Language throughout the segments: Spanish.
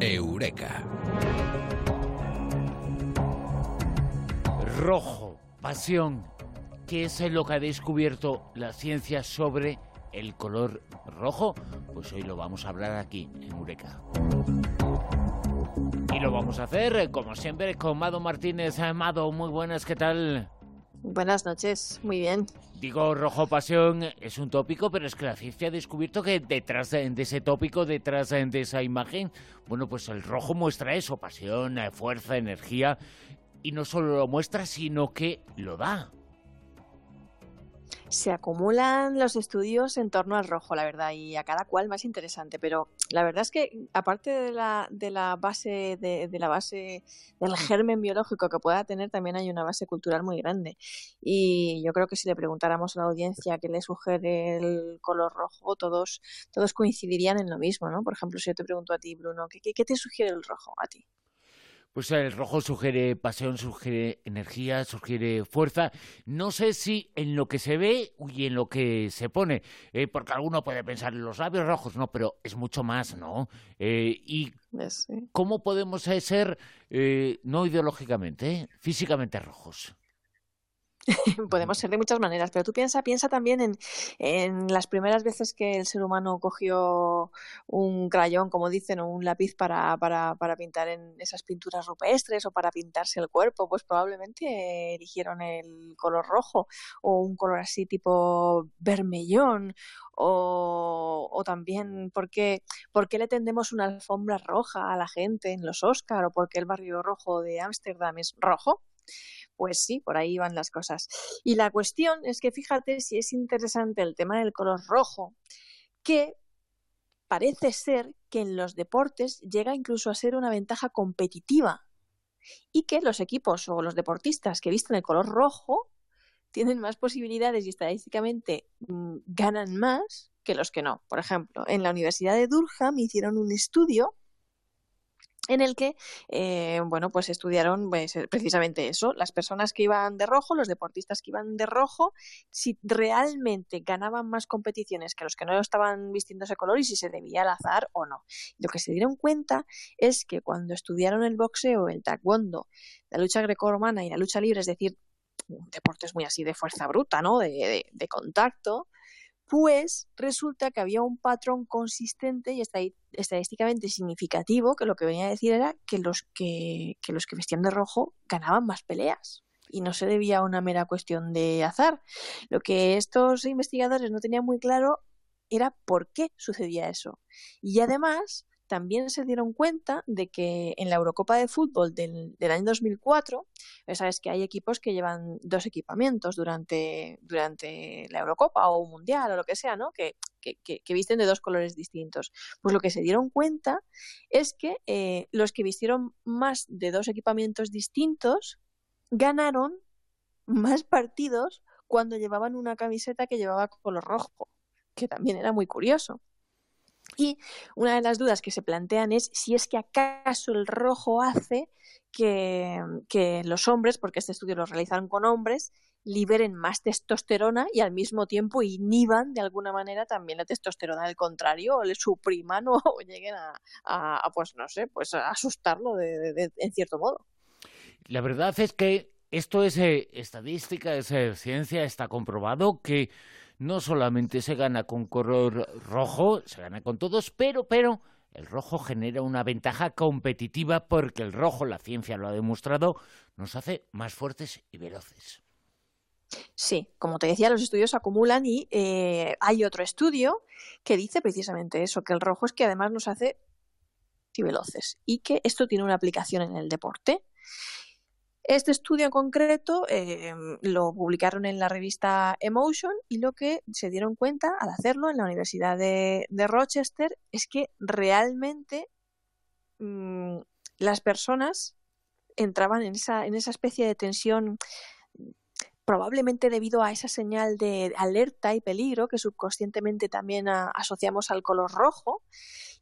Eureka. Rojo, pasión. ¿Qué es lo que ha descubierto la ciencia sobre el color rojo? Pues hoy lo vamos a hablar aquí, en Eureka. Y lo vamos a hacer, como siempre, con Mado Martínez. Mado, muy buenas, ¿qué tal? Buenas noches, muy bien. Digo, rojo pasión es un tópico, pero es que la ciencia ha descubierto que detrás de, ese tópico, detrás de esa imagen, bueno, pues el rojo muestra eso, pasión, fuerza, energía, y no solo lo muestra, sino que lo da se acumulan los estudios en torno al rojo, la verdad, y a cada cual más interesante. Pero la verdad es que, aparte de la, de la base de, la base del germen biológico que pueda tener, también hay una base cultural muy grande. Y yo creo que si le preguntáramos a la audiencia qué le sugiere el color rojo, todos, todos coincidirían en lo mismo, ¿no? Por ejemplo, si yo te pregunto a ti, Bruno, ¿qué, qué te sugiere el rojo a ti? Pues el rojo sugiere pasión, sugiere energía, sugiere fuerza. No sé si en lo que se ve y en lo que se pone, eh, porque alguno puede pensar en los labios rojos, no, pero es mucho más, ¿no? Eh, y cómo podemos ser, eh, no ideológicamente, físicamente rojos. Podemos ser de muchas maneras, pero tú piensa, piensa también en, en, las primeras veces que el ser humano cogió un crayón, como dicen, o un lápiz para, para, para pintar en esas pinturas rupestres o para pintarse el cuerpo, pues probablemente eligieron el color rojo o un color así tipo vermellón. O, o también ¿por qué, le tendemos una alfombra roja a la gente en los Oscar o por qué el barrio rojo de Ámsterdam es rojo pues sí, por ahí van las cosas. Y la cuestión es que fíjate si es interesante el tema del color rojo, que parece ser que en los deportes llega incluso a ser una ventaja competitiva y que los equipos o los deportistas que visten el color rojo tienen más posibilidades y estadísticamente mm, ganan más que los que no. Por ejemplo, en la Universidad de Durham hicieron un estudio en el que, eh, bueno, pues estudiaron pues, eh, precisamente eso, las personas que iban de rojo, los deportistas que iban de rojo, si realmente ganaban más competiciones que los que no estaban vistiendo ese color y si se debía al azar o no. Lo que se dieron cuenta es que cuando estudiaron el boxeo, el taekwondo, la lucha grecorromana y la lucha libre, es decir, deportes muy así de fuerza bruta, ¿no? de, de contacto, pues resulta que había un patrón consistente y estadísticamente significativo que lo que venía a decir era que los que, los que vestían de rojo ganaban más peleas y no se debía a una mera cuestión de azar. Lo que estos investigadores no tenían muy claro era por qué sucedía eso. Y además, también se dieron cuenta de que en la Eurocopa de Fútbol del, año 2004, sabes que hay equipos que llevan dos equipamientos durante, durante la Eurocopa o un Mundial o lo que sea, ¿no? Que, que, visten de dos colores distintos. Pues lo que se dieron cuenta es que eh, los que vistieron más de dos equipamientos distintos ganaron más partidos cuando llevaban una camiseta que llevaba color rojo, que también era muy curioso. Y una de las dudas que se plantean es si es que acaso el rojo hace que, los hombres, porque este estudio lo realizaron con hombres, liberen más testosterona y al mismo tiempo inhiban de alguna manera también la testosterona del contrario o le supriman o, lleguen a, pues no sé, pues a asustarlo en cierto modo. La verdad es que esto es eh, estadística, es eh, ciencia, está comprobado que no solamente se gana con color rojo, se gana con todos, pero, pero el rojo genera una ventaja competitiva porque el rojo, la ciencia lo ha demostrado, nos hace más fuertes y veloces. Sí, como te decía, los estudios acumulan y eh, hay otro estudio que dice precisamente eso, que el rojo es que además nos hace y veloces y que esto tiene una aplicación en el deporte. Este estudio en concreto eh, lo publicaron en la revista Emotion y lo que se dieron cuenta al hacerlo en la Universidad de, Rochester es que realmente mm, las personas entraban en esa, en esa especie de tensión probablemente debido a esa señal de alerta y peligro que subconscientemente también asociamos al color rojo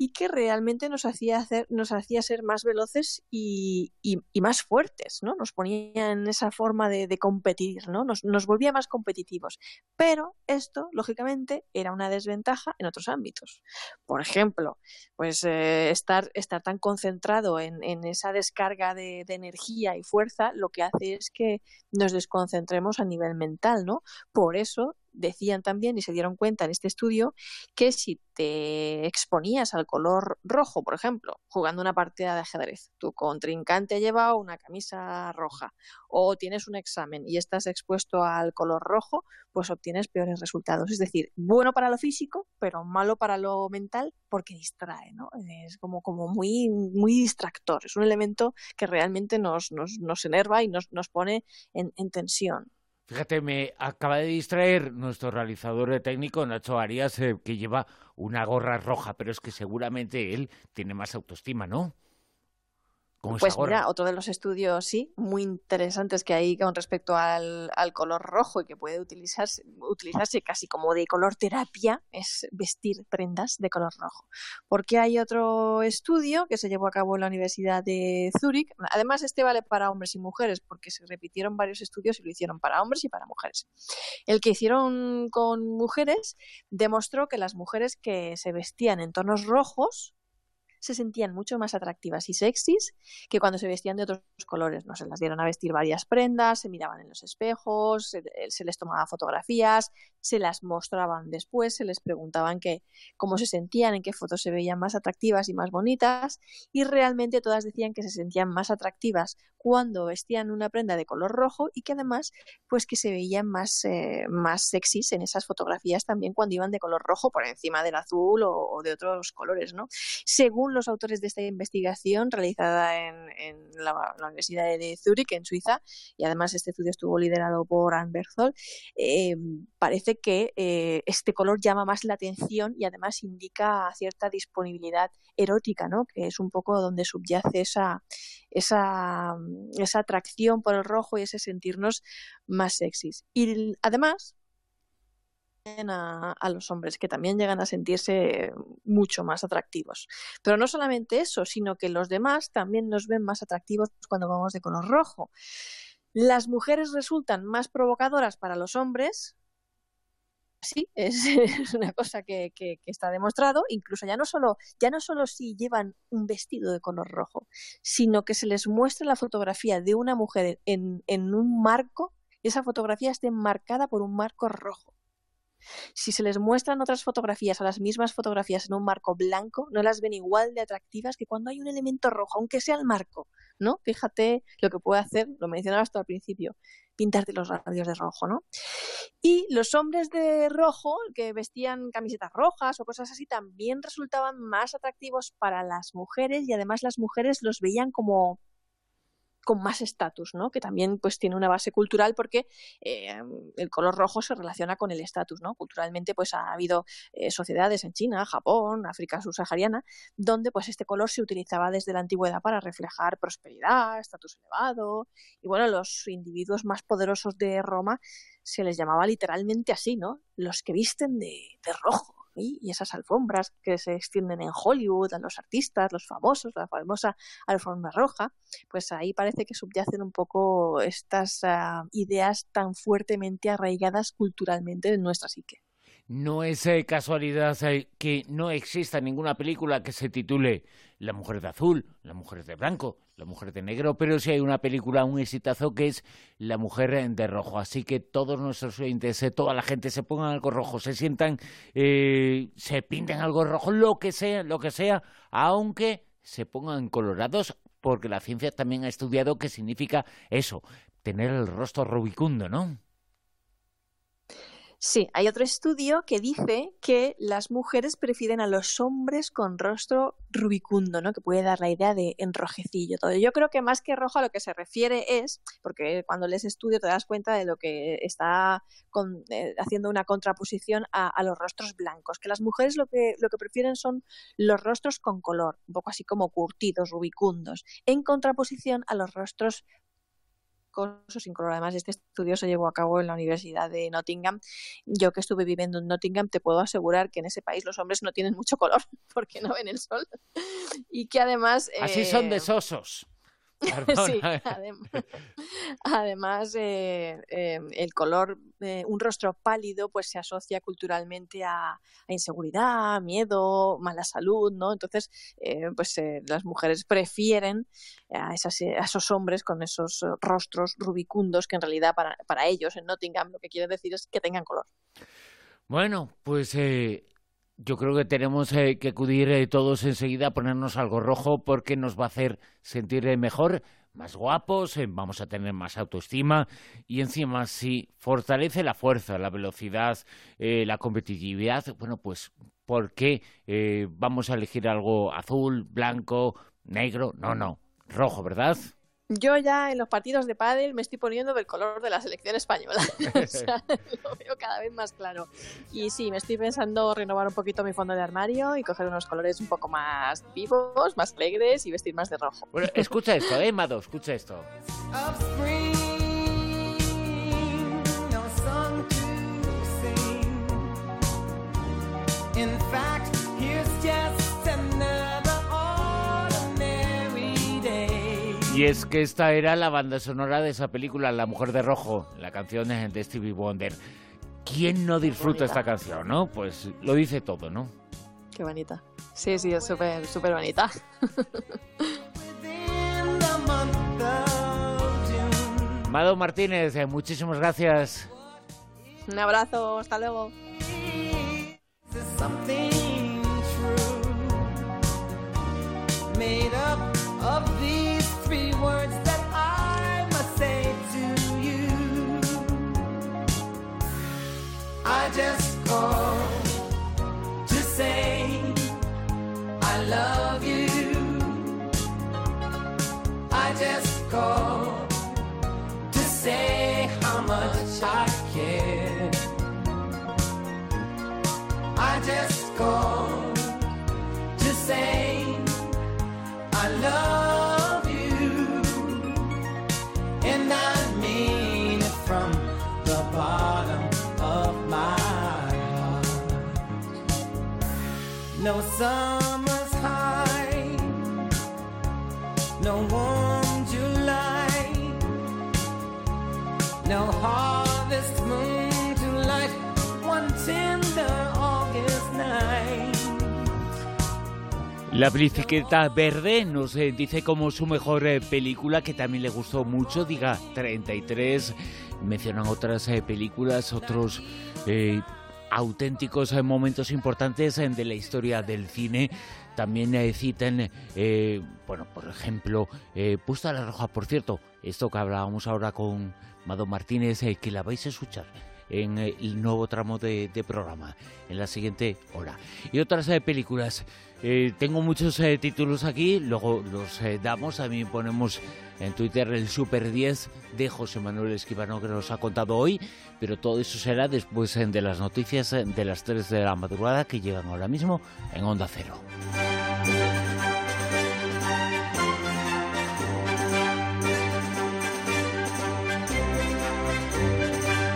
y que realmente nos hacía, hacer, nos hacía ser más veloces y, más fuertes, ¿no? Nos ponía en esa forma de, competir, ¿no? Nos, nos, volvía más competitivos. Pero esto, lógicamente, era una desventaja en otros ámbitos. Por ejemplo, pues eh, estar, estar tan concentrado en, en esa descarga de, de, energía y fuerza, lo que hace es que nos desconcentremos a nivel mental, ¿no? Por eso decían también y se dieron cuenta en este estudio que si te exponías al color rojo, por ejemplo, jugando una partida de ajedrez, tu contrincante lleva una camisa roja o tienes un examen y estás expuesto al color rojo, pues obtienes peores resultados. Es decir, bueno para lo físico, pero malo para lo mental porque distrae, ¿no? Es como, como muy, muy distractor, es un elemento que realmente nos, nos, nos enerva y nos, nos pone en, en tensión. Fíjate, me acaba de distraer nuestro realizador técnico, Nacho Arias, eh, que lleva una gorra roja, pero es que seguramente él tiene más autoestima, ¿no? Pues mira, otro de los estudios, sí, muy interesantes que hay con respecto al, color rojo y que puede utilizarse, utilizarse casi como de color terapia es vestir prendas de color rojo. Porque hay otro estudio que se llevó a cabo en la Universidad de Zúrich. Además, este vale para hombres y mujeres porque se repitieron varios estudios y lo hicieron para hombres y para mujeres. El que hicieron con mujeres demostró que las mujeres que se vestían en tonos rojos se sentían mucho más atractivas y sexys que cuando se vestían de otros colores. No se las dieron a vestir varias prendas, se miraban en los espejos, se, se les tomaba fotografías, se las mostraban después, se les preguntaban que, cómo se sentían, en qué fotos se veían más atractivas y más bonitas, y realmente todas decían que se sentían más atractivas cuando vestían una prenda de color rojo y que además, pues que se veían más, eh, más sexys en esas fotografías también cuando iban de color rojo por encima del azul o, de otros colores, ¿no? Según los autores de esta investigación realizada en, la, Universidad de Zúrich, en Suiza, y además este estudio estuvo liderado por Anne Berthold, eh, parece que eh, este color llama más la atención y además indica cierta disponibilidad erótica, ¿no? que es un poco donde subyace esa, esa, atracción por el rojo y ese sentirnos más sexys. Y además, a, los hombres, que también llegan a sentirse mucho más atractivos. Pero no solamente eso, sino que los demás también nos ven más atractivos cuando vamos de color rojo. Las mujeres resultan más provocadoras para los hombres sí, es, una cosa que, está demostrado, incluso ya no solo, ya no solo si llevan un vestido de color rojo, sino que se les muestra la fotografía de una mujer en, en un marco, y esa fotografía esté marcada por un marco rojo. Si se les muestran otras fotografías o las mismas fotografías en un marco blanco, no las ven igual de atractivas que cuando hay un elemento rojo, aunque sea el marco, ¿no? Fíjate lo que puede hacer, lo mencionaba hasta al principio, pintarte los radios de rojo, ¿no? Y los hombres de rojo, que vestían camisetas rojas o cosas así, también resultaban más atractivos para las mujeres y además las mujeres los veían como con más estatus, ¿no? Que también pues tiene una base cultural porque eh, el color rojo se relaciona con el estatus, ¿no? Culturalmente pues ha habido eh, sociedades en China, Japón, África subsahariana, donde pues este color se utilizaba desde la antigüedad para reflejar prosperidad, estatus elevado y bueno, los individuos más poderosos de Roma se les llamaba literalmente así, ¿no? Los que visten de, de rojo y esas alfombras que se extienden en Hollywood a los artistas, los famosos, la famosa alfombra roja, pues ahí parece que subyacen un poco estas ah, ideas tan fuertemente arraigadas culturalmente en nuestra psique. No es eh, casualidad eh, que no exista ninguna película que se titule La mujer de azul, La mujer de blanco, La mujer de negro, pero sí hay una película, un exitazo que es La mujer de rojo. Así que todos nuestros oyentes, eh, toda la gente se pongan algo rojo, se sientan, se pinten algo rojo, lo que sea, lo que sea, aunque se pongan colorados, porque la ciencia también ha estudiado qué significa eso, tener el rostro rubicundo, ¿no? Sí, hay otro estudio que dice que las mujeres prefieren a los hombres con rostro rubicundo, ¿no? Que puede dar la idea de enrojecillo. Todo. Yo creo que más que rojo a lo que se refiere es, porque cuando lees estudio te das cuenta de lo que está eh, haciendo una contraposición a, a, los rostros blancos, que las mujeres lo que, lo que prefieren son los rostros con color, un poco así como curtidos, rubicundos, en contraposición a los rostros viscoso, sin color. Además, este estudio se llevó a cabo en la Universidad de Nottingham. Yo que estuve viviendo en Nottingham, te puedo asegurar que en ese país los hombres no tienen mucho color porque no ven el sol. Y que además... Así son de sosos. sí, además, eh, em, el color, eh, un rostro pálido, pues se asocia culturalmente a, inseguridad, miedo, mala salud, ¿no? Entonces, eh, pues las mujeres prefieren a, esos hombres con esos rostros rubicundos que en realidad para, para ellos en Nottingham lo que quiere decir es que tengan color. Bueno, pues yo creo que tenemos eh, que acudir eh, todos enseguida a ponernos algo rojo porque nos va a hacer sentir eh, mejor, más guapos, vamos a tener más autoestima y encima si fortalece la fuerza, la velocidad, la competitividad, bueno, pues ¿por qué vamos a elegir algo azul, blanco, negro? No, no, rojo, ¿verdad? Yo ya en los partidos de pádel me estoy poniendo del color de la selección española. o sea, lo veo cada vez más claro. Y sí, me estoy pensando renovar un poquito mi fondo de armario y coger unos colores un poco más vivos, más alegres y vestir más de rojo. Bueno, escucha esto, eh, Mado, escucha esto. In fact, Y es que esta era la banda sonora de esa película, La Mujer de Rojo, la canción de Stevie Wonder. ¿Quién no disfruta esta canción, no? Pues lo dice todo, ¿no? Qué bonita. Sí, sí, es súper, súper bonita. Mado Martínez, eh, muchísimas gracias. Un abrazo, hasta luego. Words that I must say to you. I just call to say I love you. I just call to say how much I care. I just call No summer's high, no warm no harvest moon to light one tender August night. La bicicleta verde nos eh, dice como su mejor eh, película, que también le gustó mucho, diga 33. Mencionan otras eh, películas, otros auténticos eh, momentos importantes eh, de la historia del cine. También eh, citen, bueno, por ejemplo, Puesta la Roja, por cierto, esto que hablábamos ahora con Mado Martínez, que la vais a escuchar en el nuevo tramo de, programa, en la siguiente hora. Y otras películas. tengo muchos títulos aquí, luego los damos, también ponemos en Twitter el Super 10 de José Manuel Esquivano que nos ha contado hoy, pero todo eso será después de las noticias de las 3 de la madrugada que llegan ahora mismo en Onda Cero.